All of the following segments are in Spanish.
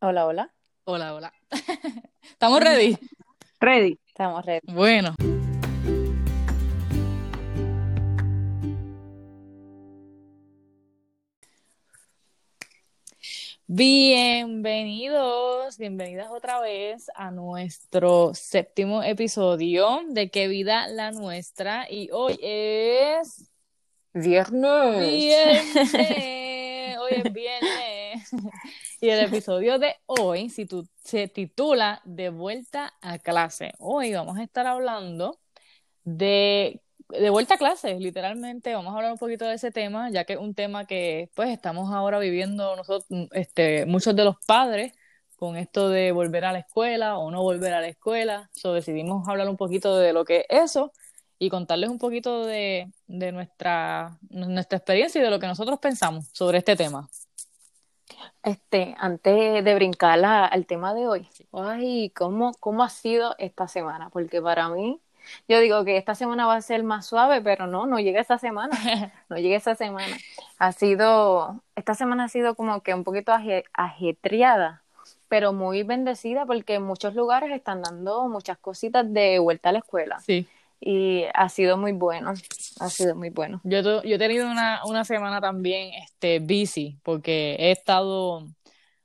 Hola, hola. Hola, hola. ¿Estamos ready? Ready. Estamos ready. Bueno. Bienvenidos, bienvenidas otra vez a nuestro séptimo episodio de Qué vida la nuestra y hoy es Viernes. viernes, hoy es viernes y el episodio de hoy se titula De vuelta a clase. Hoy vamos a estar hablando de, de vuelta a clase, literalmente. Vamos a hablar un poquito de ese tema, ya que es un tema que pues estamos ahora viviendo nosotros, este, muchos de los padres con esto de volver a la escuela o no volver a la escuela. So, decidimos hablar un poquito de lo que es eso y contarles un poquito de, de nuestra, nuestra experiencia y de lo que nosotros pensamos sobre este tema. Este, antes de brincar al tema de hoy, ay, ¿cómo, ¿cómo ha sido esta semana? Porque para mí, yo digo que esta semana va a ser más suave, pero no, no llega esa semana, no llega esa semana. Ha sido, esta semana ha sido como que un poquito aje- ajetreada, pero muy bendecida porque en muchos lugares están dando muchas cositas de vuelta a la escuela Sí. Y ha sido muy bueno, ha sido muy bueno. Yo, yo he tenido una, una semana también este, busy porque he estado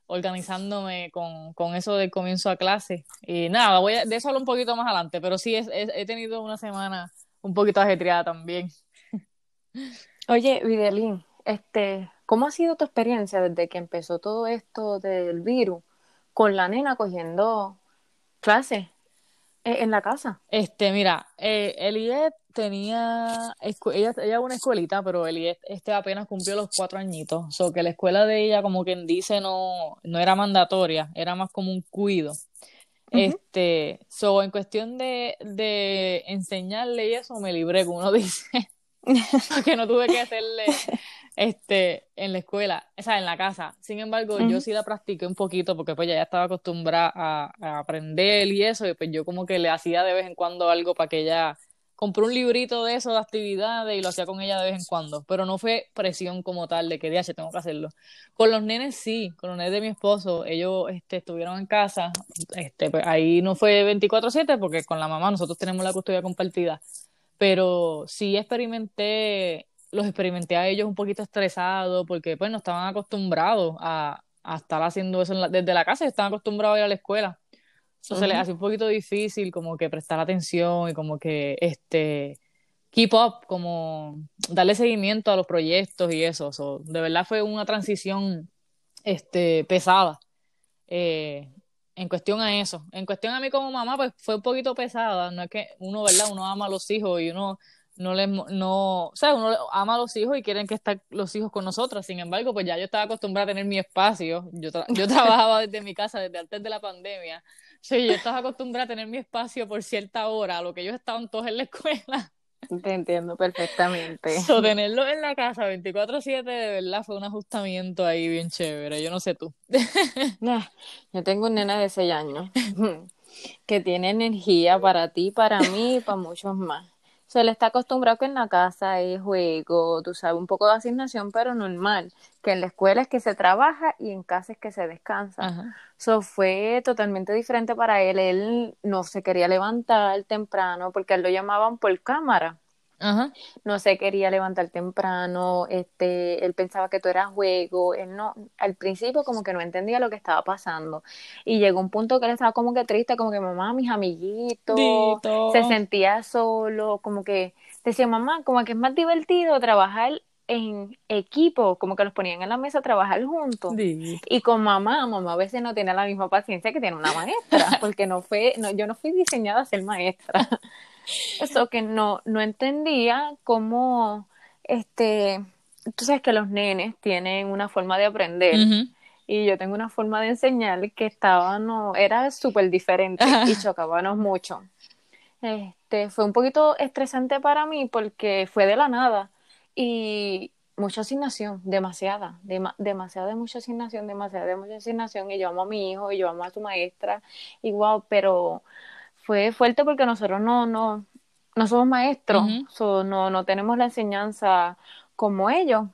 organizándome con, con eso del comienzo a clase. Y nada, voy a- de eso hablo un poquito más adelante, pero sí es- es- he tenido una semana un poquito ajetreada también. Oye, Videlín, este, ¿cómo ha sido tu experiencia desde que empezó todo esto del virus con la nena cogiendo clases en la casa? Este, mira, eh, Eliet tenía, ella, ella una escuelita, pero Eliet este apenas cumplió los cuatro añitos, o sea que la escuela de ella, como quien dice, no, no era mandatoria, era más como un cuido. Este, so, en cuestión de, de enseñarle y eso, me libré, como uno dice, porque no tuve que hacerle este, en la escuela, o sea, en la casa. Sin embargo, yo sí la practiqué un poquito porque pues ya estaba acostumbrada a, a aprender y eso, y pues yo como que le hacía de vez en cuando algo para que ella compré un librito de eso de actividades y lo hacía con ella de vez en cuando, pero no fue presión como tal de que DH tengo que hacerlo. Con los nenes sí, con los nenes de mi esposo, ellos este, estuvieron en casa, este, pues, ahí no fue 24/7 porque con la mamá nosotros tenemos la custodia compartida, pero sí experimenté, los experimenté a ellos un poquito estresados porque pues no estaban acostumbrados a, a estar haciendo eso la- desde la casa, estaban acostumbrados a ir a la escuela. Eso se les hace un poquito difícil como que prestar atención y como que este keep up, como darle seguimiento a los proyectos y eso. So, de verdad fue una transición este pesada. eh, en cuestión a eso. En cuestión a mí como mamá, pues fue un poquito pesada. No es que uno, ¿verdad? Uno ama a los hijos y uno no les, no, o sea, uno ama a los hijos y quieren que estén los hijos con nosotras. Sin embargo, pues ya yo estaba acostumbrada a tener mi espacio. Yo, tra- yo trabajaba desde mi casa desde antes de la pandemia. Sí, yo estaba acostumbrada a tener mi espacio por cierta hora, a lo que ellos estaban todos en la escuela. Te entiendo perfectamente. So, tenerlo en la casa 24/7 de verdad fue un ajustamiento ahí bien chévere. Yo no sé tú. Nah, Yo tengo un nena de 6 años que tiene energía para ti, para mí y para muchos más. Se le está acostumbrado que en la casa es juego, tú sabes, un poco de asignación, pero normal. Que en la escuela es que se trabaja y en casa es que se descansa. Eso fue totalmente diferente para él. Él no se quería levantar temprano porque él lo llamaban por cámara. Ajá. No se quería levantar temprano, este, él pensaba que todo era juego, él no, al principio como que no entendía lo que estaba pasando. Y llegó un punto que él estaba como que triste, como que mamá, mis amiguitos, Dito. se sentía solo, como que decía mamá, como que es más divertido trabajar en equipo, como que los ponían en la mesa a trabajar juntos. Y con mamá, mamá a veces no tiene la misma paciencia que tiene una maestra, porque no fue, no, yo no fui diseñada a ser maestra. Eso que no, no entendía cómo, este, tú sabes que los nenes tienen una forma de aprender y yo tengo una forma de enseñar que estaba, no, era súper diferente y chocábamos mucho. Este, fue un poquito estresante para mí porque fue de la nada y mucha asignación, demasiada, dema- demasiada de mucha asignación, demasiada de mucha asignación y yo amo a mi hijo y yo amo a su maestra y wow, pero fue fuerte porque nosotros no, no, no somos maestros, so, no, no tenemos la enseñanza como ellos.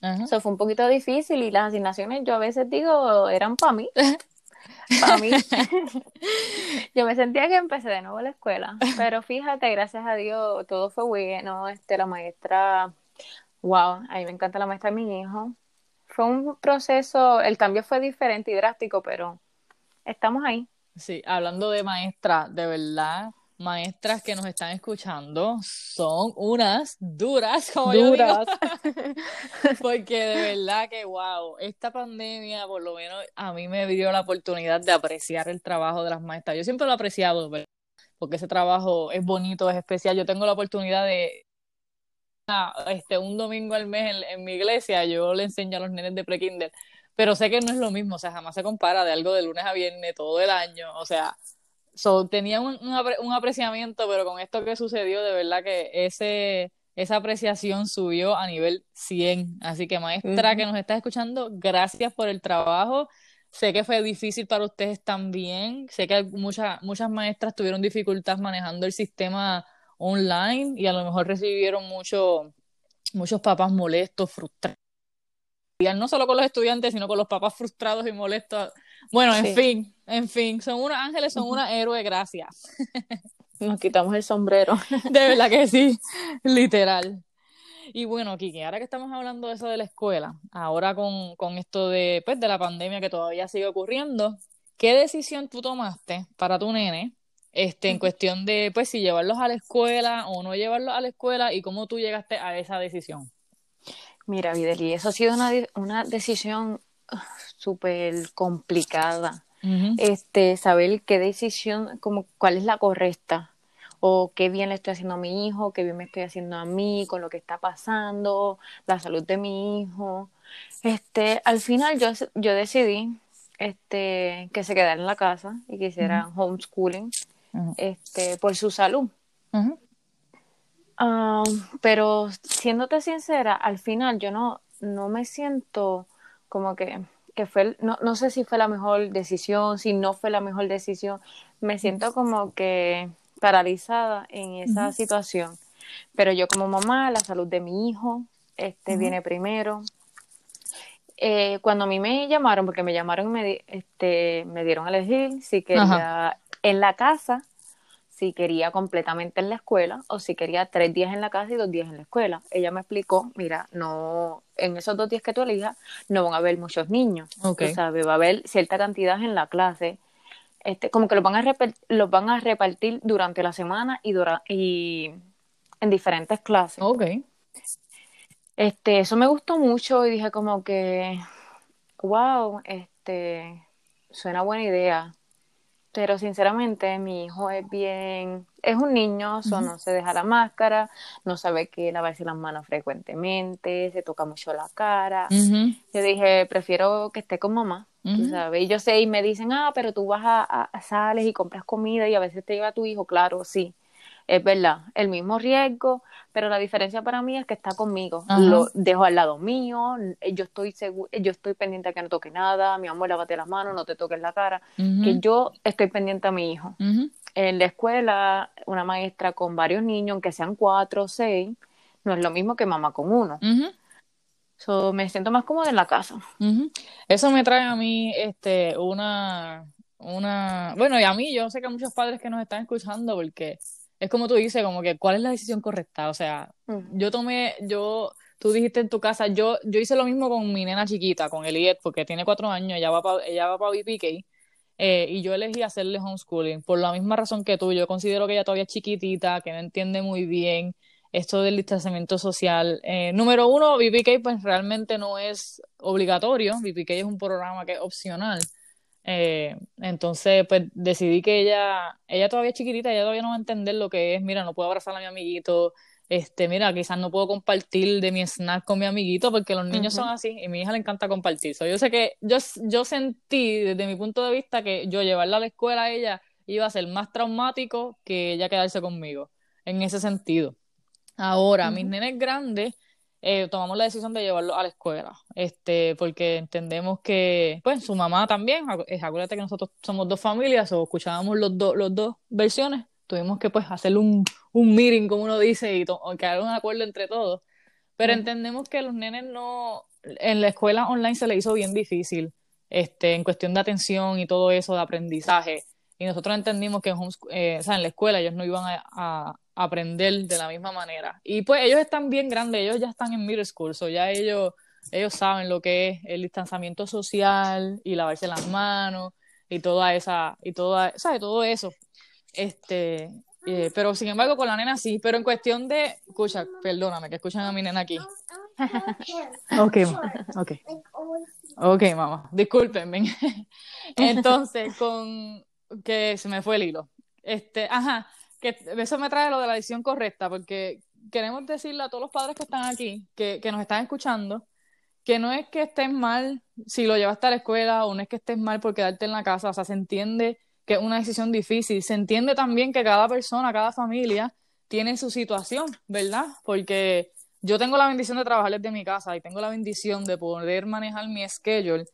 Ajá. Eso fue un poquito difícil y las asignaciones yo a veces digo eran para mí. Para mí, yo me sentía que empecé de nuevo la escuela, pero fíjate, gracias a Dios, todo fue bueno. Este, la maestra, wow, a mí me encanta la maestra de mi hijo. Fue un proceso, el cambio fue diferente y drástico, pero estamos ahí. Sí, hablando de maestra, de verdad, maestras que nos están escuchando son unas duras, como duras. yo digo. Porque de verdad que, wow, esta pandemia por lo menos a mí me dio la oportunidad de apreciar el trabajo de las maestras. Yo siempre lo he apreciado, porque ese trabajo es bonito, es especial. Yo tengo la oportunidad de este un domingo al mes en, mi iglesia, yo le enseño a los nenes de pre-kinder pero sé que no es lo mismo, o sea, jamás se compara de algo de lunes a viernes todo el año, o sea, so, tenía un, un, apreciamiento, pero con esto que sucedió, de verdad que ese, esa apreciación subió a nivel 100. Así que maestra que nos está escuchando, gracias por el trabajo. Sé que fue difícil para ustedes también. Sé que muchas, muchas maestras tuvieron dificultad manejando el sistema online y a lo mejor recibieron mucho, muchos papás molestos, frustrados no solo con los estudiantes, sino con los papás frustrados y molestos. Bueno, en fin, en fin, son unos ángeles, son una héroe, gracias. Nos quitamos el sombrero. De verdad que sí, literal. Y bueno, Kiki, ahora que estamos hablando de eso de la escuela, ahora con, con esto de, pues, de la pandemia que todavía sigue ocurriendo, ¿qué decisión tú tomaste para tu nene este, en cuestión de, pues, si llevarlos a la escuela o no llevarlos a la escuela y cómo tú llegaste a esa decisión? Mira, Videli, eso ha sido una, una decisión ah, súper complicada. Este, saber qué decisión, como cuál es la correcta, o qué bien le estoy haciendo a mi hijo, qué bien me estoy haciendo a mí, con lo que está pasando, la salud de mi hijo. Este, al final yo, yo decidí este, que se quedara en la casa y que hiciera homeschooling este, por su salud. Ah, pero siéndote sincera, al final yo no, no me siento como que, que fue, no, no sé si fue la mejor decisión, si no fue la mejor decisión, me siento como que paralizada en esa situación. Pero yo como mamá, la salud de mi hijo este, viene primero. Eh, cuando a mí me llamaron, porque me llamaron y me, este, me dieron a elegir si quería en la casa si quería completamente en la escuela o si quería tres días en la casa y dos días en la escuela. Ella me explicó, mira, no, en esos dos días que tú elijas no van a haber muchos niños, okay. va a haber cierta cantidad en la clase, este, como que los van a los van a repartir durante la semana y, y en diferentes clases. Okay. Este, eso me gustó mucho y dije como que, wow, este, suena buena idea pero sinceramente mi hijo es bien, es un niño, no se deja la máscara, no sabe que lavarse las manos frecuentemente, se toca mucho la cara. Yo dije, prefiero que esté con mamá, sabes. Y yo sé, y me dicen, ah, pero tú vas a, a, sales y compras comida y a veces te lleva tu hijo, claro, sí es verdad, el mismo riesgo, pero la diferencia para mí es que está conmigo. Lo dejo al lado mío, yo estoy seguro, yo estoy pendiente a que no toque nada, mi amor, lávate las manos, no te toques la cara, que yo estoy pendiente a mi hijo. En la escuela, una maestra con varios niños, aunque sean cuatro o seis, no es lo mismo que mamá con uno. so, me siento más cómoda en la casa. Eso me trae a mí este, una, una, bueno, y a mí, yo sé que hay muchos padres que nos están escuchando porque es como tú dices, como que cuál es la decisión correcta. O sea, yo tomé, yo, tú dijiste en tu casa, yo, yo hice lo mismo con mi nena chiquita, con Eliet, porque tiene cuatro años, ella va para ella va para BPK, eh, y yo elegí hacerle homeschooling por la misma razón que tú. Yo considero que ella todavía es chiquitita, que no entiende muy bien esto del distanciamiento social. Eh, número uno, BPK pues realmente no es obligatorio, BPK es un programa que es opcional. Eh, entonces, pues decidí que ella, ella todavía es chiquitita, ella todavía no va a entender lo que es, mira, no puedo abrazar a mi amiguito, este, mira, quizás no puedo compartir de mi snack con mi amiguito porque los niños son así y a mi hija le encanta compartir. yo sé que yo, yo sentí desde mi punto de vista que yo llevarla a la escuela a ella iba a ser más traumático que ella quedarse conmigo, en ese sentido. Ahora, mis nenes grandes, eh, tomamos la decisión de llevarlo a la escuela, este, porque entendemos que, pues, su mamá también, acuérdate que nosotros somos dos familias, o escuchábamos los, dos los dos versiones, tuvimos que, pues, hacer un, un meeting, como uno dice, y quedar un acuerdo entre todos, pero entendemos que los nenes no, en la escuela online se le hizo bien difícil, este, en cuestión de atención y todo eso, de aprendizaje. Y nosotros entendimos que en, eh, en la escuela ellos no iban a, aprender de la misma manera. Y pues ellos están bien grandes, ellos ya están en middle school, so ya ellos, ellos saben lo que es el distanciamiento social y lavarse las manos y toda esa, y toda, ¿sabes? Todo eso. Este, eh, pero sin embargo con la nena sí, pero en cuestión de, escucha, perdóname, que escuchan a mi nena aquí. ok, ok. Ok, mamá, discúlpenme. Entonces, con que se me fue el hilo. Este, ajá, que eso me trae lo de la decisión correcta, porque queremos decirle a todos los padres que están aquí, que, nos están escuchando, que no es que estés mal si lo llevaste a la escuela o no es que estés mal por quedarte en la casa, o sea, se entiende que es una decisión difícil, se entiende también que cada persona, cada familia tiene su situación, ¿verdad? Porque yo tengo la bendición de trabajar desde mi casa y tengo la bendición de poder manejar mi schedule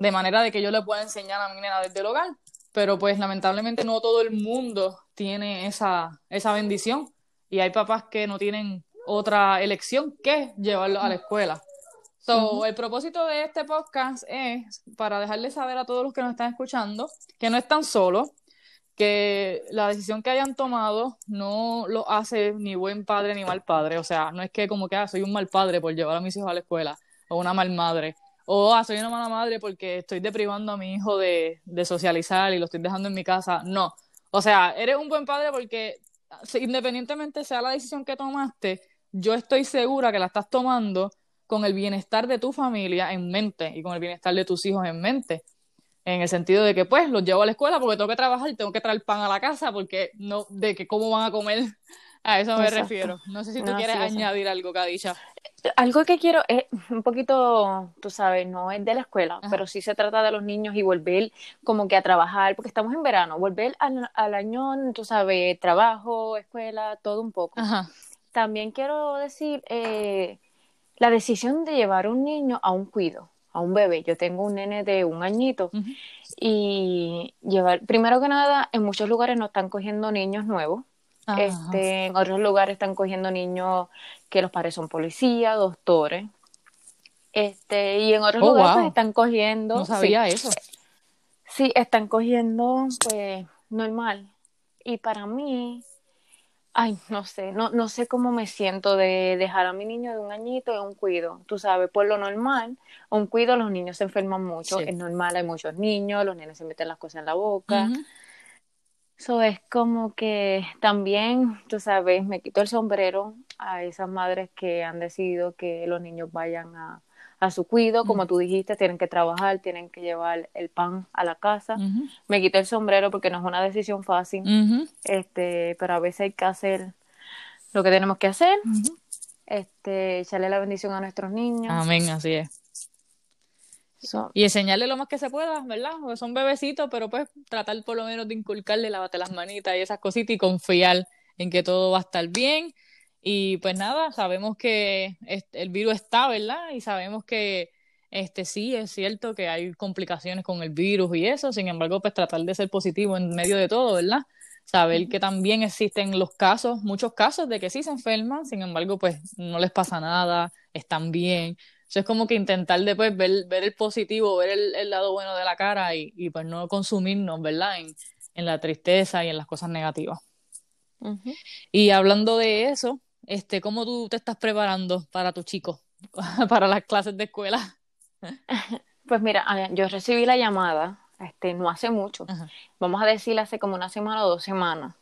de manera de que yo le pueda enseñar a mi nena desde el hogar pero pues lamentablemente no todo el mundo tiene esa, esa bendición y hay papás que no tienen otra elección que llevarlo a la escuela. So, El propósito de este podcast es para dejarles saber a todos los que nos están escuchando que no están solos, que la decisión que hayan tomado no lo hace ni buen padre ni mal padre. O sea, no es que como que ah, soy un mal padre por llevar a mis hijos a la escuela o una mal madre o ah, soy una mala madre porque estoy deprivando a mi hijo de, socializar y lo estoy dejando en mi casa. No. O sea, eres un buen padre porque independientemente sea la decisión que tomaste, yo estoy segura que la estás tomando con el bienestar de tu familia en mente y con el bienestar de tus hijos en mente. En el sentido de que, pues, los llevo a la escuela porque tengo que trabajar, tengo que traer pan a la casa porque no, de que cómo van a comer a eso me refiero. No sé si tú quieres añadir algo, Kadisha. Algo que quiero es un poquito, tú sabes, no es de la escuela, pero sí se trata de los niños y volver como que a trabajar, porque estamos en verano, volver al, año, tú sabes, trabajo, escuela, todo un poco. También quiero decir eh, la decisión de llevar un niño a un cuido, a un bebé. Yo tengo un nene de un añito y llevar, primero que nada, en muchos lugares no están cogiendo niños nuevos este, en otros lugares están cogiendo niños que los padres son policías, doctores. Este, y en otros oh, lugares pues, están cogiendo. No sabía eso. Sí, están cogiendo, pues, normal. Y para mí, ay, no sé, no, no sé cómo me siento de dejar a mi niño de un añito en un cuido. Tú sabes, por lo normal, un cuido los niños se enferman mucho, es normal, hay muchos niños, los niños se meten las cosas en la boca. Eso es como que también, tú sabes, me quito el sombrero a esas madres que han decidido que los niños vayan a, su cuido, como tú dijiste, tienen que trabajar, tienen que llevar el pan a la casa. Me quito el sombrero porque no es una decisión fácil, este, pero a veces hay que hacer lo que tenemos que hacer, este, echarle la bendición a nuestros niños. Amén, así es y enseñarle lo más que se pueda, ¿verdad? Porque son bebecitos, pero pues tratar por lo menos de inculcarle, lavate las manitas y esas cositas y confiar en que todo va a estar bien. Y pues nada, sabemos que el virus está, ¿verdad? Y sabemos que este sí es cierto que hay complicaciones con el virus y eso, sin embargo, pues tratar de ser positivo en medio de todo, ¿verdad? Saber que también existen los casos, muchos casos de que sí se enferman, sin embargo, pues no les pasa nada, están bien, es como que intentar después ver, ver el positivo, ver el, lado bueno de la cara y, y pues no consumirnos, ¿verdad? En, en, la tristeza y en las cosas negativas. Y hablando de eso, este, ¿cómo tú te estás preparando para tu chico, para las clases de escuela? Pues mira, yo recibí la llamada, este, no hace mucho, vamos a decir hace como una semana o dos semanas,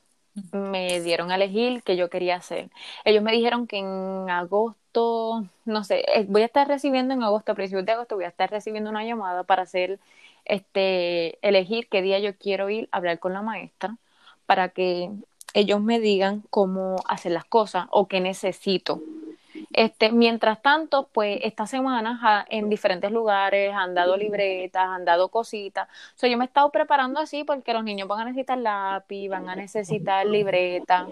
me dieron a elegir qué yo quería hacer. Ellos me dijeron que en agosto no sé, eh, voy a estar recibiendo en agosto, a principios de agosto, voy a estar recibiendo una llamada para hacer, este, elegir qué día yo quiero ir a hablar con la maestra para que ellos me digan cómo hacer las cosas o qué necesito. Este, mientras tanto, pues esta semana en diferentes lugares han dado libretas, han dado cositas. So, yo me he estado preparando así porque los niños van a necesitar lápiz, van a necesitar libreta.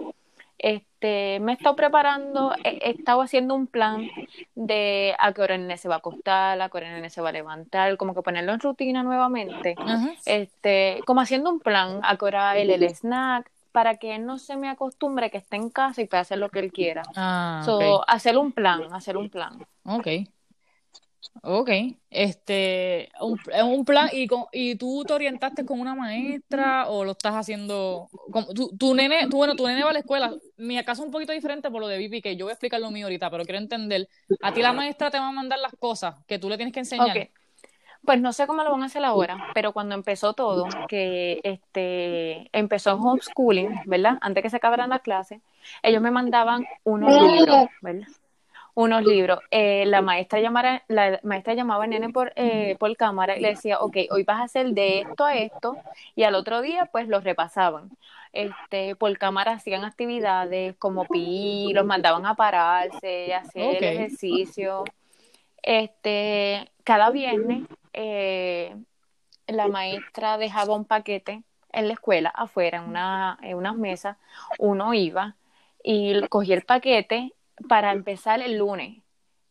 Este, me he estado preparando, he, estado haciendo un plan de a qué hora el nene se va a acostar, a qué hora el nene se va a levantar, como que ponerlo en rutina nuevamente. Este, como haciendo un plan, a qué hora el, el snack, para que él no se me acostumbre que esté en casa y pueda hacer lo que él quiera. Ah, so, hacer un plan, hacer un plan. Ok. Ok, este, un, un plan, y, con, ¿y tú te orientaste con una maestra o lo estás haciendo? Con, tu, tu, nene, tú, bueno, tu nene va a la escuela, mi caso es un poquito diferente por lo de Vivi, que yo voy a explicar lo mío ahorita, pero quiero entender, a ti la maestra te va a mandar las cosas que tú le tienes que enseñar. Okay. Pues no sé cómo lo van a hacer ahora, pero cuando empezó todo, que este empezó homeschooling, ¿verdad? Antes que se acabaran las clases, ellos me mandaban unos libros, ¿verdad? unos libros. Eh, la maestra llamara, la maestra llamaba al nene por, eh, por cámara y le decía, ok, hoy vas a hacer de esto a esto, y al otro día pues los repasaban. Este, por cámara hacían actividades como pi, los mandaban a pararse, hacer ejercicio. Este, cada viernes eh, la maestra dejaba un paquete en la escuela, afuera, en, una, en unas mesas, uno iba y cogía el paquete para empezar el lunes,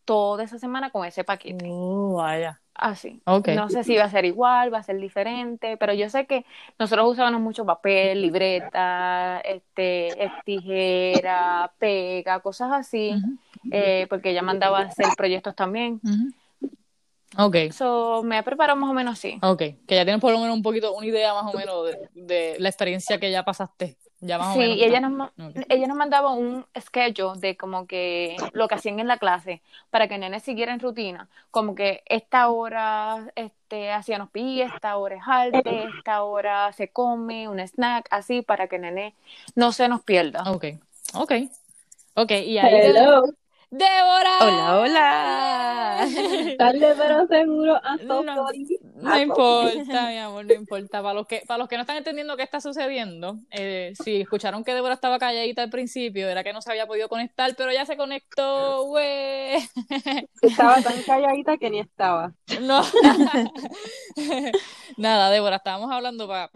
toda esa semana con ese paquete. Oh, vaya. Así. Okay. No sé si va a ser igual, va a ser diferente, pero yo sé que nosotros usábamos mucho papel, libreta, este, tijera, pega, cosas así, eh, porque ella mandaba a hacer proyectos también. Ok. So, me he preparado más o menos así. Ok, que ya tienes por lo menos un poquito, una idea más o menos de, de la experiencia que ya pasaste sí, y ella nos, ella nos mandaba un schedule de como que lo que hacían en la clase para que el nene siguiera en rutina, como que esta hora este, hacían los pies, esta hora es arte, esta hora se come, un snack, así para que nene no se nos pierda. Ok, ok, ok, y ahí... Débora. Hola, hola. Tarde pero seguro no, no importa, mi amor, no importa. Para los que, para los que no están entendiendo qué está sucediendo, eh, si escucharon que Débora estaba calladita al principio, era que no se había podido conectar, pero ya se conectó, güey. Estaba tan calladita que ni estaba. No. Nada, Débora, estábamos hablando para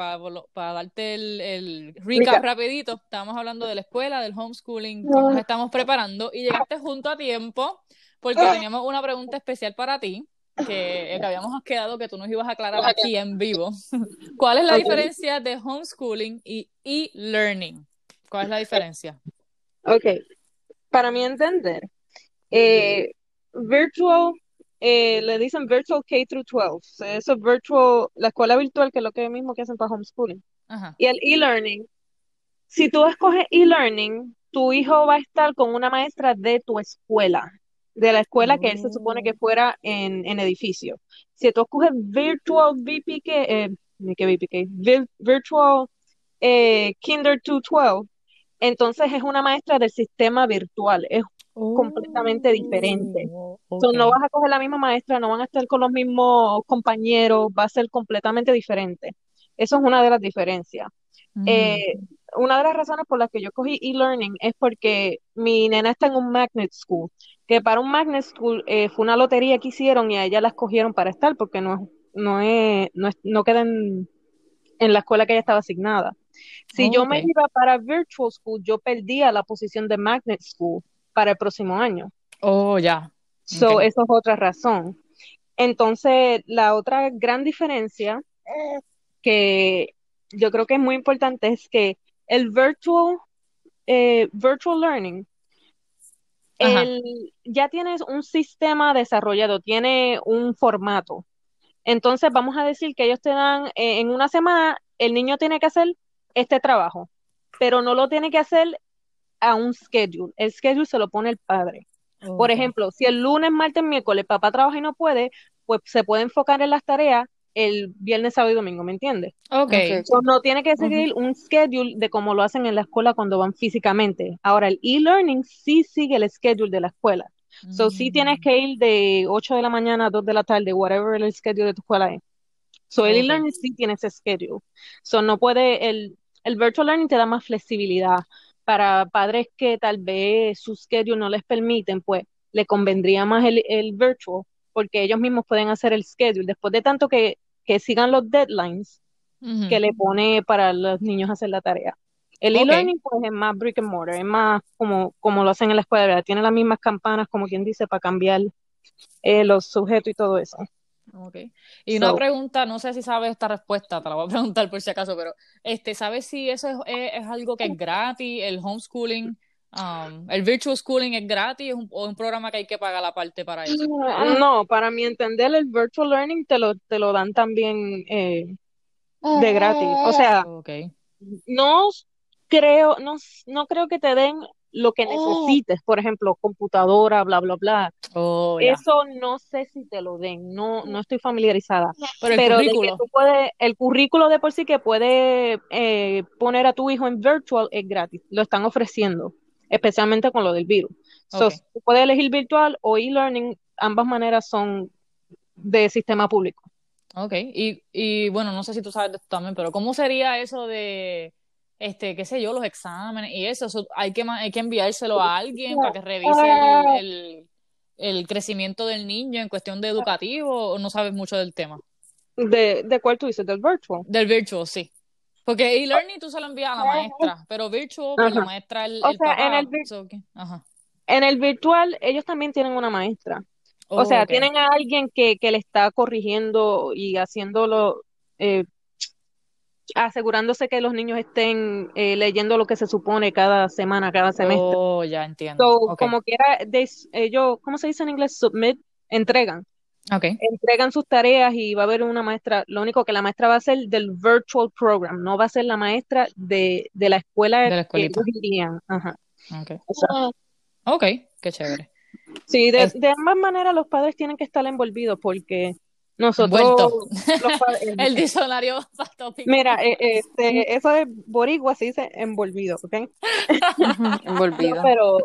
para darte el, el recap rapidito. Estábamos hablando de la escuela, del homeschooling, cómo nos estamos preparando y llegaste junto a tiempo porque ah. teníamos una pregunta especial para ti que, que, habíamos quedado que tú nos ibas a aclarar aquí en vivo. ¿Cuál es la diferencia de homeschooling y e-learning? ¿Cuál es la diferencia? Ok, para mi entender, eh, virtual, eh, le dicen virtual K through 12, eso es virtual, la escuela virtual que es lo que mismo que hacen para homeschooling. Y el e-learning, si tú escoges e-learning, tu hijo va a estar con una maestra de tu escuela, de la escuela que él se supone que oh. fuera en, en edificio. Si tú escoges Virtual VPK, eh, ¿qué VPK? Virtual eh, Kinder 212, entonces es una maestra del sistema virtual, es completamente diferente. Oh, no vas a coger la misma maestra, no van a estar con los mismos compañeros, va a ser completamente diferente. Eso es una de las diferencias. Eh, mm una de las razones por las que yo cogí e-learning es porque mi nena está en un magnet school, que para un magnet school eh, fue una lotería que hicieron y a ella la escogieron para estar porque no, no, es, no, es, no queda en, la escuela que ella estaba asignada. Si yo me iba para virtual school, yo perdía la posición de magnet school para el próximo año. Oh, ya. So, eso es otra razón. Entonces, la otra gran diferencia que yo creo que es muy importante es que el virtual, eh, virtual learning, ya tienes un sistema desarrollado, tiene un formato. Entonces vamos a decir que ellos te dan, eh, en una semana, el niño tiene que hacer este trabajo, pero no lo tiene que hacer a un schedule. El schedule se lo pone el padre. Por ejemplo, si el lunes, martes, miércoles papá trabaja y no puede, pues se puede enfocar en las tareas el viernes, sábado y domingo, ¿me entiendes? Ok. no tiene que seguir un schedule de cómo lo hacen en la escuela cuando van físicamente. Ahora, el e-learning sí sigue el schedule de la escuela. So, sí tienes que ir de 8 de la mañana a 2 de la tarde, whatever el schedule de tu escuela es. So, el e-learning sí tiene ese schedule. So, no puede, el, el virtual learning te da más flexibilidad. Para padres que tal vez su schedule no les permiten, pues le convendría más el, el virtual porque ellos mismos pueden hacer el schedule. Después de tanto que que sigan los deadlines que le pone para los niños hacer la tarea. El e-learning pues es más brick and mortar, es más como, como lo hacen en la escuela, ¿verdad? tiene las mismas campanas, como quien dice, para cambiar eh, los sujetos y todo eso. Okay. Y una pregunta, no sé si sabes esta respuesta, te la voy a preguntar por si acaso, pero este, ¿sabes si eso es, es, algo que es gratis, el homeschooling? Um, ¿El virtual schooling es gratis o es un programa que hay que pagar la parte para eso? No, para mi entender, el virtual learning te lo, te lo dan también eh, de gratis. O sea, Okay. no creo, no, no creo que te den lo que necesites, por ejemplo, computadora, bla, bla, bla. Oh. Eso no sé si te lo den, no, no estoy familiarizada. Pero el Pero de que currículo. tú puedes, el currículo de por sí que puede eh, poner a tu hijo en virtual es gratis, lo están ofreciendo, especialmente con lo del virus. So, Ok. tú puedes elegir virtual o e-learning, ambas maneras son de sistema público. Ok, y, y bueno, no sé si tú sabes de esto también, pero ¿cómo sería eso de, este, qué sé yo, los exámenes y eso? Eso hay que, hay que enviárselo a alguien para que revise el, el, el crecimiento del niño en cuestión de educativo o no sabes mucho del tema? ¿De, de cuál tú dices? ¿Del virtual? Del virtual, sí. Porque e-learning tú se lo envías a la maestra, pero virtual, pues la maestra, el, O el sea, en papá. el so que- ajá. En el virtual, ellos también tienen una maestra. O sea, tienen a alguien que, que le está corrigiendo y haciéndolo, eh, asegurándose que los niños estén eh, leyendo lo que se supone cada semana, cada semestre. Oh, ya entiendo. So, como quiera, ellos, ¿cómo se dice en inglés? Submit, entregan. Ok. Entregan sus tareas y va a haber una maestra. Lo único que la maestra va a ser del virtual program, no va a ser la maestra de, de la escuela De la que escuelita. ellos irían. Ajá. Ok, Exacto. ok, qué chévere. Sí, de, Es- de ambas maneras los padres tienen que estar envolvidos porque nosotros, los padres, El diccionario mira, eh, este, eso de boricua se dice envolvido, ¿ok? Envolvido. Pero,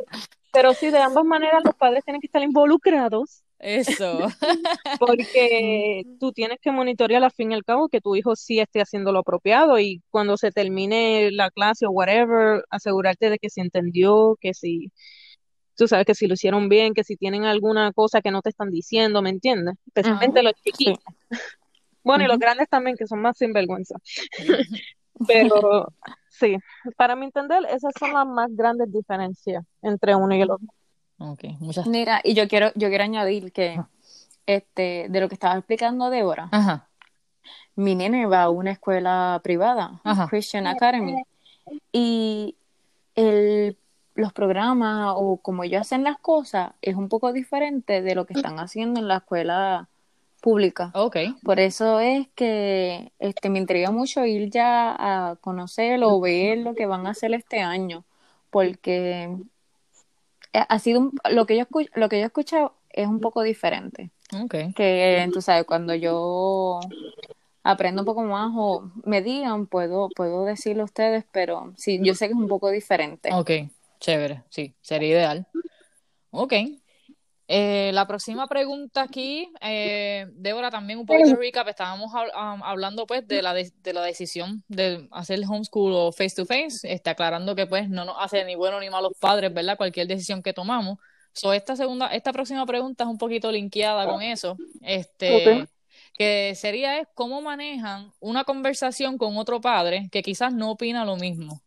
pero sí, de ambas maneras los padres tienen que estar involucrados Eso. porque tú tienes que monitorear al fin y al cabo que tu hijo sí esté haciendo lo apropiado y cuando se termine la clase o whatever, asegurarte de que se entendió, que si, tú sabes que si lo hicieron bien, que si tienen alguna cosa que no te están diciendo, ¿me entiendes? Especialmente los chiquitos. Bueno, y los grandes también, que son más sinvergüenza. Pero sí, para mi entender, esas son las más grandes diferencias entre uno y el otro. Ok, muchas. Mira, y yo quiero, yo quiero añadir que este, de lo que estaba explicando Débora, Ajá, mi nene va a una escuela privada, Ajá. Christian Academy, y el, los programas o como ellos hacen las cosas es un poco diferente de lo que están haciendo en la escuela pública. ok. Por eso es que este, me intriga mucho ir ya a conocer o ver lo que van a hacer este año, porque ha sido un- lo que yo escu- lo que yo he escuchado es un poco diferente. Ok. Que tú sabes, cuando yo aprendo un poco más o me digan, puedo, puedo decirlo a ustedes, pero sí, yo sé que es un poco diferente. Ok, chévere, sí, sería ideal. Ok. Eh, la próxima pregunta aquí, eh, Débora, también un poquito de recap, estábamos hab- hablando pues de la, de, de la decisión de hacer el homeschool o face to face, está aclarando que pues no nos hace ni bueno ni malo los padres, ¿verdad? Cualquier decisión que tomamos. So, esta segunda, esta próxima pregunta es un poquito linkeada con eso, este, que sería es cómo manejan una conversación con otro padre que quizás no opina lo mismo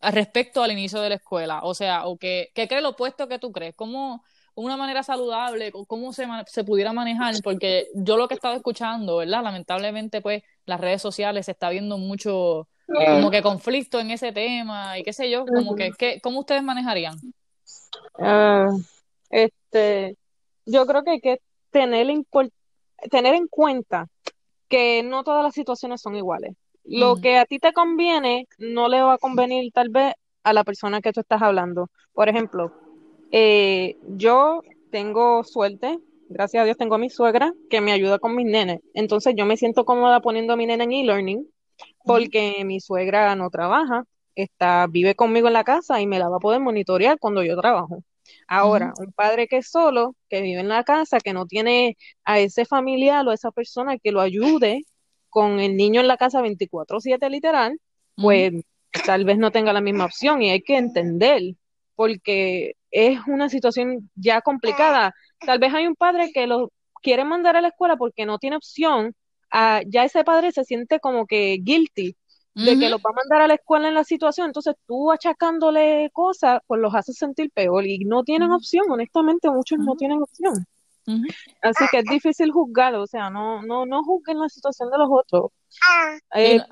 respecto al inicio de la escuela, o sea, o que, que cree lo opuesto que tú crees, cómo una manera saludable, cómo se, se pudiera manejar, porque yo lo que he estado escuchando, ¿verdad? Lamentablemente, pues, las redes sociales se está viendo mucho como que conflicto en ese tema y qué sé yo, como que, ¿qué- ¿cómo ustedes manejarían? Ah, este, yo creo que hay que tener, tener en cuenta que no todas las situaciones son iguales. Lo que a ti te conviene no le va a convenir tal vez a la persona que tú estás hablando. Por ejemplo, eh, yo tengo suerte, gracias a Dios tengo a mi suegra que me ayuda con mis nenes. Entonces yo me siento cómoda poniendo a mi nena en e-learning porque mi suegra no trabaja, está, vive conmigo en la casa y me la va a poder monitorear cuando yo trabajo. Ahora, un padre que es solo, que vive en la casa, que no tiene a ese familiar o a esa persona que lo ayude con el niño en la casa 24/7 literal, pues tal vez no tenga la misma opción y hay que entender, porque es una situación ya complicada. Tal vez hay un padre que lo quiere mandar a la escuela porque no tiene opción, ah, ya ese padre se siente como que guilty de que los va a mandar a la escuela en la situación, entonces tú achacándole cosas, pues los haces sentir peor y no tienen opción, honestamente muchos no tienen opción. Así que es difícil juzgar, o sea, no, no, no juzguen la situación de los otros. Y Eh,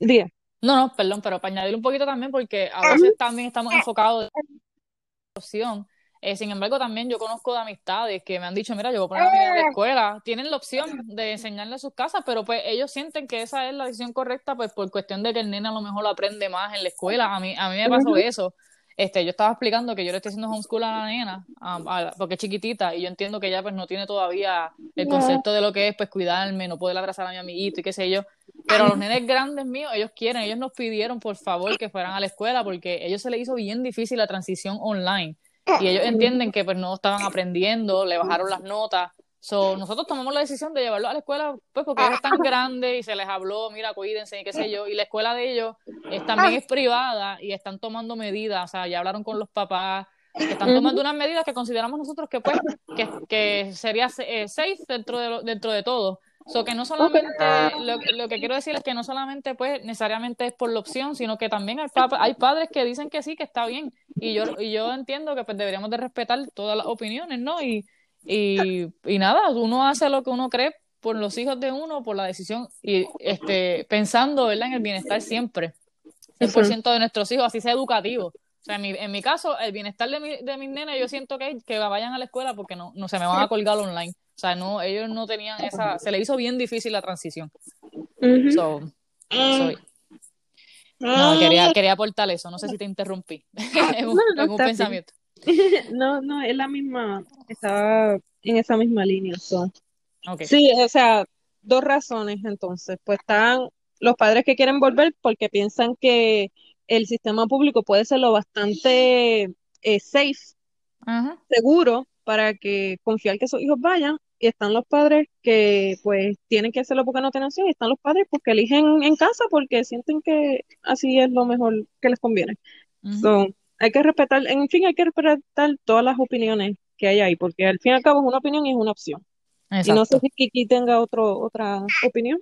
diga. No, no, perdón, pero para añadir un poquito también, porque a veces también estamos enfocados en la opción. Eh, sin embargo, también yo conozco de amistades que me han dicho, mira, yo voy a poner a mi en la escuela. Tienen la opción de enseñarle a sus casas, pero pues ellos sienten que esa es la decisión correcta, pues por cuestión de que el nene a lo mejor lo aprende más en la escuela. A mí, a mí me pasó eso. Este, yo estaba explicando que yo le estoy haciendo homeschool a la nena, porque es chiquitita, y yo entiendo que ella pues no tiene todavía el concepto de lo que es pues cuidarme, no poder abrazar a mi amiguito y qué sé yo. Pero a los nenes grandes míos, ellos quieren, ellos nos pidieron por favor que fueran a la escuela porque a ellos se les hizo bien difícil la transición online. Y ellos entienden que pues no estaban aprendiendo, le bajaron las notas. So, nosotros tomamos la decisión de llevarlo a la escuela, pues porque ellos están grandes y se les habló, mira, cuídense y qué sé yo. Y la escuela de ellos es, también es privada y están tomando medidas, o sea, ya hablaron con los papás, están tomando unas medidas que consideramos nosotros que pues que, que sería eh, safe dentro de, dentro de todo. So que no solamente, lo, lo, que quiero decir es que no solamente pues necesariamente es por la opción, sino que también hay, hay padres que dicen que sí, que está bien. Y yo, y yo entiendo que pues deberíamos de respetar todas las opiniones, ¿no? Y, y, y nada, uno hace lo que uno cree por los hijos de uno, por la decisión, y este, pensando ¿verdad? en el bienestar siempre, 100% de nuestros hijos, así sea educativo. O sea, en mi, en mi caso, el bienestar de, mi, de mis nenes, yo siento que, que vayan a la escuela porque no, no se me van a colgar online. O sea, no, ellos no tenían esa, se le hizo bien difícil la transición. so, no, quería, quería aportar eso, no sé si te interrumpí en un, no, pensamiento. No, no, es la misma, estaba en esa misma línea. Sí, o sea, dos razones entonces. Pues están los padres que quieren volver porque piensan que el sistema público puede ser lo bastante eh, safe, seguro, para que confiar que sus hijos vayan y están los padres que pues tienen que hacerlo porque no tienen opción y están los padres porque eligen en casa porque sienten que así es lo mejor que les conviene. Hay que respetar, en fin, hay que respetar todas las opiniones que hay ahí porque al fin y al cabo es una opinión y es una opción. Y no sé si Kiki tenga otro, otra opinión.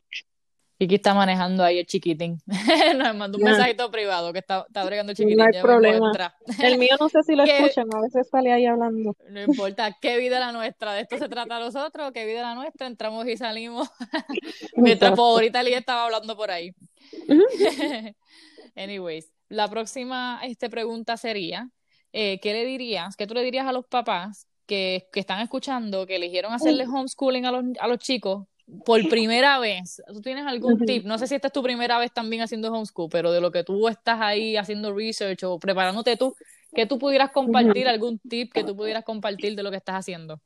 Kiki está manejando ahí el chiquitín. Nos mandó un mensajito privado que está, está bregando el chiquitín. No hay problema. El mío no sé si lo escuchan, a veces sale ahí hablando. No importa, qué vida la nuestra. De esto se trata a nosotros, qué vida la nuestra. Entramos y salimos. Mientras favorita Lía estaba hablando por ahí. Anyways, la próxima este, pregunta sería, eh, ¿qué le dirías, qué tú le dirías a los papás que, que están escuchando, que eligieron hacerle homeschooling a los, a los chicos por primera vez, ¿tú tienes algún tip? No sé si esta es tu primera vez también haciendo homeschool, pero de lo que tú estás ahí haciendo research o preparándote tú, que tú pudieras compartir algún tip que tú pudieras compartir de lo que estás haciendo.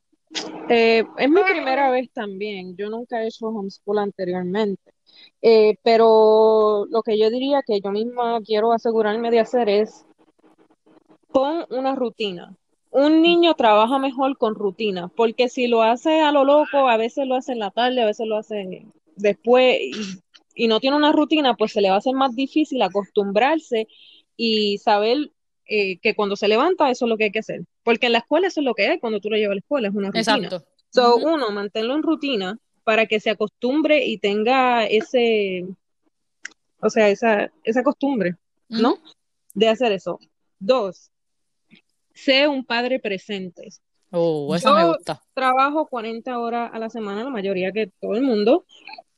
Eh, es mi primera vez también. Yo nunca he hecho homeschool anteriormente. Eh, pero lo que yo diría que yo misma quiero asegurarme de hacer es pon una rutina un niño trabaja mejor con rutina, porque si lo hace a lo loco, a veces lo hace en la tarde, a veces lo hace después y, no tiene una rutina, pues se le va a hacer más difícil acostumbrarse y saber eh, que cuando se levanta eso es lo que hay que hacer, porque en la escuela eso es lo que hay cuando tú lo llevas a la escuela, es una rutina. Exacto. So, uno, manténlo en rutina para que se acostumbre y tenga ese, o sea, esa, esa costumbre, ¿no? De hacer eso. Dos, sé un padre presente. Oh, eso me gusta. Trabajo 40 horas a la semana, la mayoría que todo el mundo,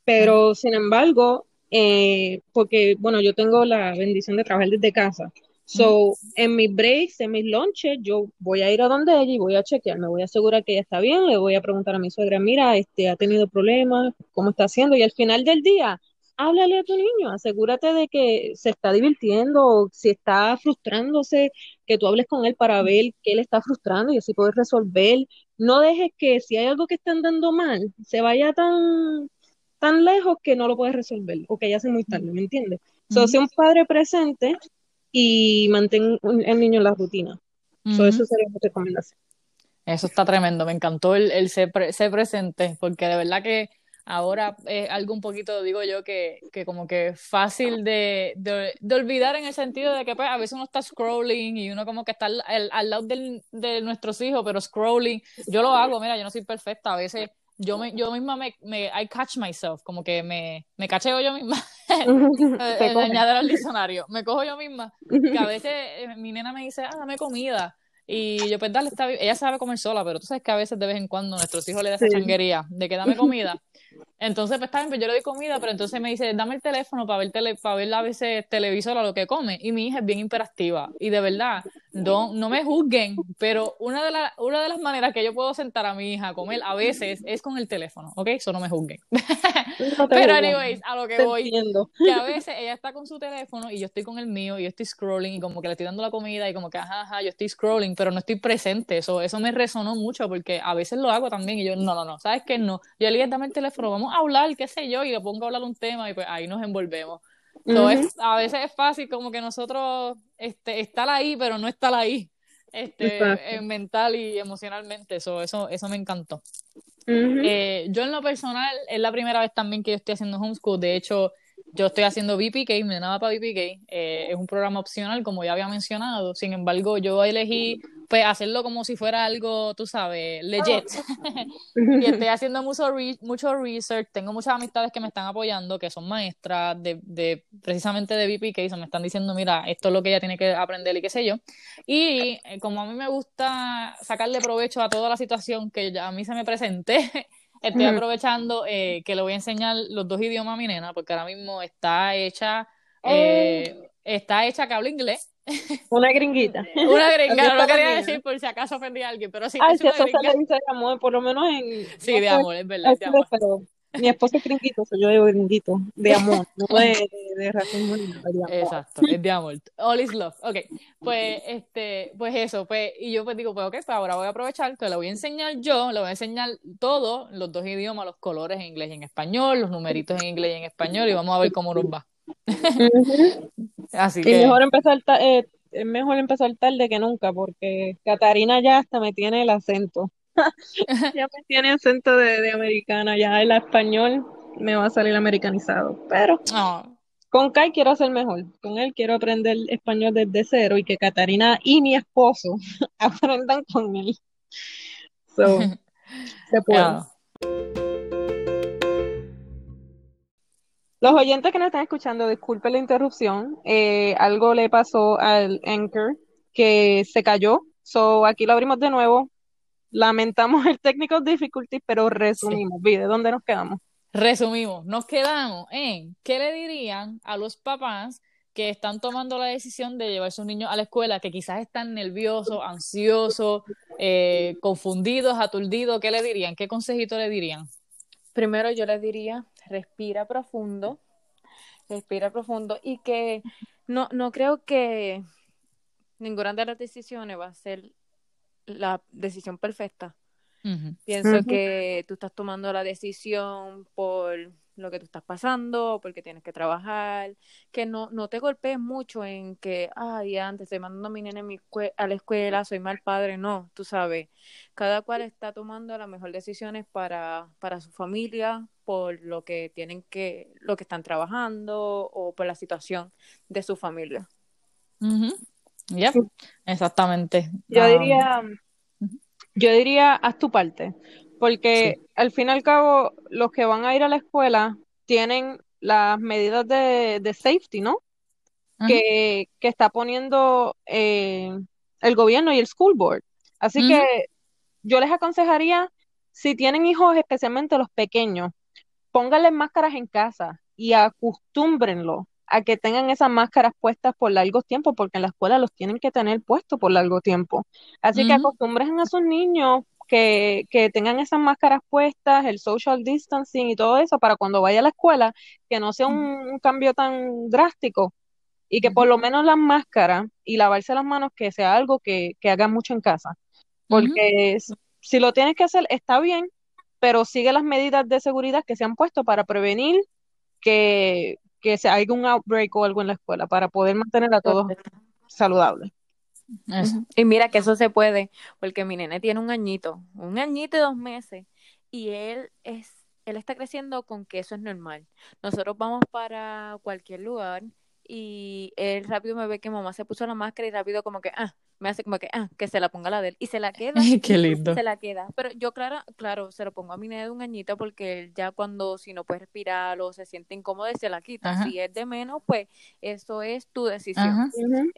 pero sin embargo, eh, porque, bueno, yo tengo la bendición de trabajar desde casa. So, en mis breaks, en mis lunches, yo voy a ir a donde ella y voy a chequear, me voy a asegurar que ella está bien, le voy a preguntar a mi suegra, mira, este, ha tenido problemas, cómo está haciendo, y al final del día, háblale a tu niño, asegúrate de que se está divirtiendo, o si está frustrándose, que tú hables con él para ver qué le está frustrando y así poder resolver. No dejes que si hay algo que está andando mal, se vaya tan, tan lejos que no lo puedes resolver o que ya sea muy tarde, ¿me entiendes? Uh sea un padre presente y mantén el niño en la rutina. eso sería mi recomendación. Eso está tremendo, me encantó el, el ser, ser presente, porque de verdad que ahora es algo un poquito, digo yo, que, que como que fácil de, de, olvidar en el sentido de que pues, a veces uno está scrolling y uno como que está al, al, lado del, de nuestros hijos, pero scrolling, yo lo hago, mira, yo no soy perfecta, a veces yo, me, yo misma me, me I catch myself, como que me, me cacheo yo misma, añadir al diccionario, me cojo yo misma, que a veces eh, mi nena me dice, ah, dame comida, Y yo, pues dale, está bien. Ella sabe comer sola, pero tú sabes que a veces de vez en cuando nuestros hijos le dan esa changuería de que dame comida. Entonces, pues bien, pues yo le doy comida, pero entonces me dice, dame el teléfono para ver, tele, para ver a veces televisor a lo que come. Y mi hija es bien imperativa. Y de verdad, no, no me juzguen, pero una de, la, una de las maneras que yo puedo sentar a mi hija a comer a veces es con el teléfono, ¿ok? Eso no me juzguen. pero, anyways, a lo que voy, que a veces ella está con su teléfono y yo estoy con el mío y yo estoy scrolling y como que le estoy dando la comida y como que, ajá, ajá, yo estoy scrolling, pero no estoy presente. Eso, eso me resonó mucho porque a veces lo hago también y yo, no, no, no, ¿sabes qué? No. Yo le digo, dame el teléfono, vamos a hablar, qué sé yo, y le pongo a hablar un tema y pues ahí nos envolvemos. a veces es fácil como que nosotros este, estar ahí, pero no estar ahí, este, mental y emocionalmente. Eso, eso, eso me encantó. Eh, yo en lo personal, es la primera vez también que yo estoy haciendo homeschool. De hecho, yo estoy haciendo VPK, me daba para VPK. Eh, es un programa opcional, como ya había mencionado. Sin embargo, yo elegí pues hacerlo como si fuera algo, tú sabes, legit. y estoy haciendo mucho, mucho research, tengo muchas amistades que me están apoyando, que son maestras de, de precisamente de VPK, y me están diciendo, mira, esto es lo que ella tiene que aprender y qué sé yo. Y eh, como a mí me gusta sacarle provecho a toda la situación que a mí se me presente, estoy aprovechando eh, que le voy a enseñar los dos idiomas a mi nena, porque ahora mismo está hecha, eh, oh. está hecha que habla inglés una gringuita. Una gringa, no lo quería decir por si acaso ofendí a alguien, pero sí. Ay, si eso se le dice de amor, por lo menos en. Sí, de amor, es verdad, de amor. Pero mi esposo es gringuito, soy yo digo gringuito, de amor, no de, de, racismo Exacto, es de amor. All is love. Ok, pues, este, pues eso, pues, y yo pues digo, pues ok, pues ahora voy a aprovechar que le voy a enseñar yo, le voy a enseñar todo, los dos idiomas, los colores en inglés y en español, los numeritos en inglés y en español, y vamos a ver cómo nos va. Así que... mejor empezar, eh, es mejor empezar tarde que nunca, porque Catarina ya hasta me tiene el acento. ya me tiene acento de, americana, ya el español me va a salir americanizado. Pero ah. con Kai quiero hacer mejor. Con él quiero aprender español desde cero y que Catarina y mi esposo aprendan con él. So, se puede. Los oyentes que nos están escuchando, disculpen la interrupción, eh, algo le pasó al Anchor que se cayó, so aquí lo abrimos de nuevo. Lamentamos el technical difficulty, pero resumimos. Sí. ¿dónde nos quedamos? Resumimos, nos quedamos en qué le dirían a los papás que están tomando la decisión de llevar a sus niños a la escuela, que quizás están nerviosos, ansiosos, eh, confundidos, aturdidos, ¿qué le dirían? ¿Qué consejito le dirían? Primero yo les diría, respira profundo, respira profundo y que no, no creo que ninguna de las decisiones va a ser la decisión perfecta. Pienso que tú estás tomando la decisión por lo que tú estás pasando, porque tienes que trabajar, que no, no te golpees mucho en que, ay, antes estoy mandando a mi nene a la escuela, soy mal padre, no, tú sabes, cada cual está tomando las mejores decisiones para, para su familia, por lo que tienen que, lo que están trabajando o por la situación de su familia. Ya, exactamente. Yo um, diría, yo diría, haz tu parte porque al fin y al cabo los que van a ir a la escuela tienen las medidas de, safety, ¿no? Que, está poniendo eh, el gobierno y el school board. Así que yo les aconsejaría, si tienen hijos, especialmente los pequeños, pónganles máscaras en casa y acostúmbrenlo a que tengan esas máscaras puestas por largo tiempo, porque en la escuela los tienen que tener puestos por largo tiempo. Así que acostumbren a sus niños que, que, tengan esas máscaras puestas, el social distancing y todo eso para cuando vaya a la escuela, que no sea un, cambio tan drástico y que por lo menos las máscaras y lavarse las manos que sea algo que, que hagan mucho en casa. Porque si lo tienes que hacer está bien, pero sigue las medidas de seguridad que se han puesto para prevenir que, que se haya un outbreak o algo en la escuela, para poder mantener a todos saludables. Y mira que eso se puede, porque mi nene tiene un añito, un añito y dos meses, y él es, él está creciendo con que eso es normal. Nosotros vamos para cualquier lugar y él rápido me ve que mamá se puso la máscara y rápido como que, ah, me hace como que, ah, que se la ponga la de él. Y se la queda. Qué lindo. Se la queda. Pero yo, claro, claro, se lo pongo a mi nene de un añito porque él ya cuando, si no puede respirar o se siente incómodo, se la quita. Ajá. Si es de menos, pues eso es tu decisión. Ajá.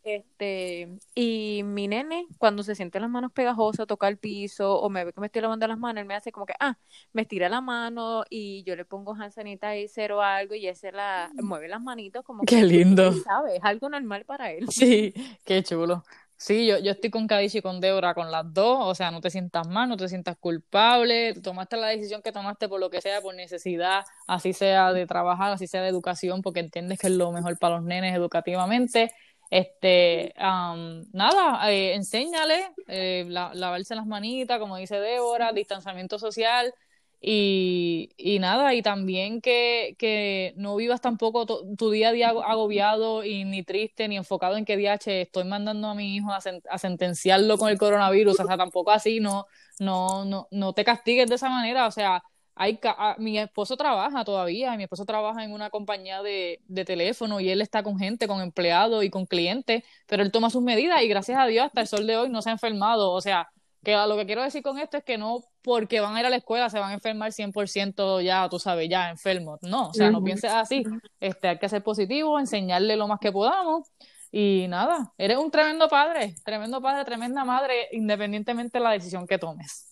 Este, y mi nene, cuando se siente las manos pegajosas, toca el piso o me ve que me estoy lavando las manos, él me hace como que, ah, me estira la mano y yo le pongo hand sanitizer o algo y ese la mueve las manitos como Qué que, lindo. ¿sabes? Es algo normal para él. Sí, qué chulo. Sí, yo, yo estoy con Kadishi y con Débora, con las dos, o sea, no te sientas mal, no te sientas culpable, tomaste la decisión que tomaste por lo que sea, por necesidad, así sea de trabajar, así sea de educación, porque entiendes que es lo mejor para los nenes educativamente. Este, am, nada, eh, enséñale, eh, la- lavarse las manitas, como dice Débora, distanciamiento social, y, y nada, y también que, que no vivas tampoco tu día a día ago- agobiado y ni triste, ni enfocado en que DH estoy mandando a mi hijo a, sen- a sentenciarlo con el coronavirus, o sea, tampoco así, no, no, no, no te castigues de esa manera, o sea, hay ah, mi esposo trabaja todavía, mi esposo trabaja en una compañía de, de teléfono y él está con gente, con empleados y con clientes, pero él toma sus medidas y gracias a Dios hasta el sol de hoy no se ha enfermado, o sea, que lo que quiero decir con esto es que no porque van a ir a la escuela se van a enfermar 100% ya, tú sabes, ya enfermos. No, o sea, no pienses así. Este, hay que ser positivo, enseñarle lo más que podamos. Y nada, eres un tremendo padre, tremendo padre, tremenda madre, independientemente de la decisión que tomes.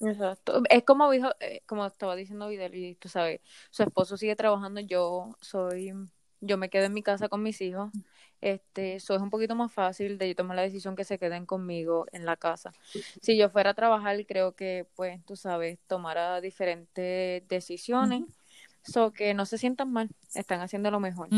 Exacto. Es como dijo, eh, como estaba diciendo Vidal, y tú sabes, su esposo sigue trabajando, yo soy, yo me quedo en mi casa con mis hijos. Este, eso es un poquito más fácil de yo tomar la decisión que se queden conmigo en la casa. Si yo fuera a trabajar, creo que, pues, tú sabes, tomara diferentes decisiones. So que no se sientan mal, están haciendo lo mejor.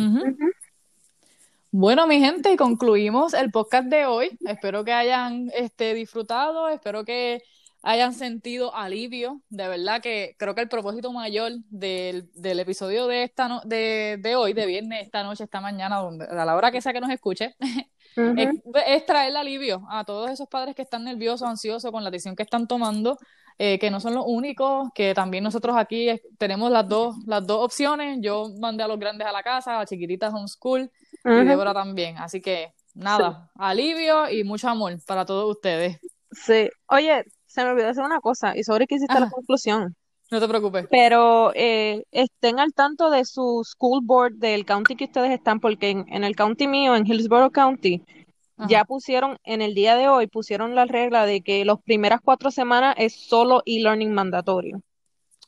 Bueno, mi gente, y concluimos el podcast de hoy. Espero que hayan este, disfrutado, espero que hayan sentido alivio. De verdad que creo que el propósito mayor del, del episodio de esta no- de, de hoy, de viernes, esta noche, esta mañana, donde, a la hora que sea que nos escuche, es, es traerle alivio a todos esos padres que están nerviosos, ansiosos con la decisión que están tomando, eh, que no son los únicos, que también nosotros aquí tenemos las dos, las dos opciones. Yo mandé a los grandes a la casa, a chiquititas homeschool y Ujú. Débora también. Así que nada, alivio y mucho amor para todos ustedes. Sí. Oye, se me olvidó hacer una cosa, y sobre que hiciste la conclusión. No te preocupes. Pero eh, estén al tanto de su school board del county que ustedes están, porque en, en el county mío, en Hillsborough County, ya pusieron, en el día de hoy, pusieron la regla de que las primeras cuatro semanas es solo e-learning mandatorio.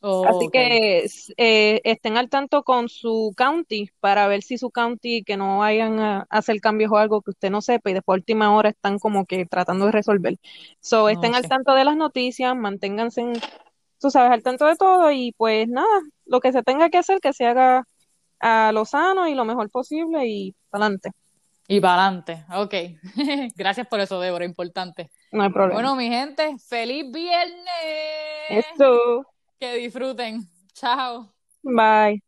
Oh, Así que eh, estén al tanto con su county para ver si su county, que no vayan a hacer cambios o algo que usted no sepa y después a última hora están como que tratando de resolver. So, estén al tanto de las noticias, manténganse, en- tú sabes, al tanto de todo y pues nada, lo que se tenga que hacer, que se haga a lo sano y lo mejor posible y adelante, Y para adelante. Ok. Gracias por eso, Débora, importante. no hay problema. Bueno, mi gente, feliz viernes. Esto, Que disfruten. Chao. bye.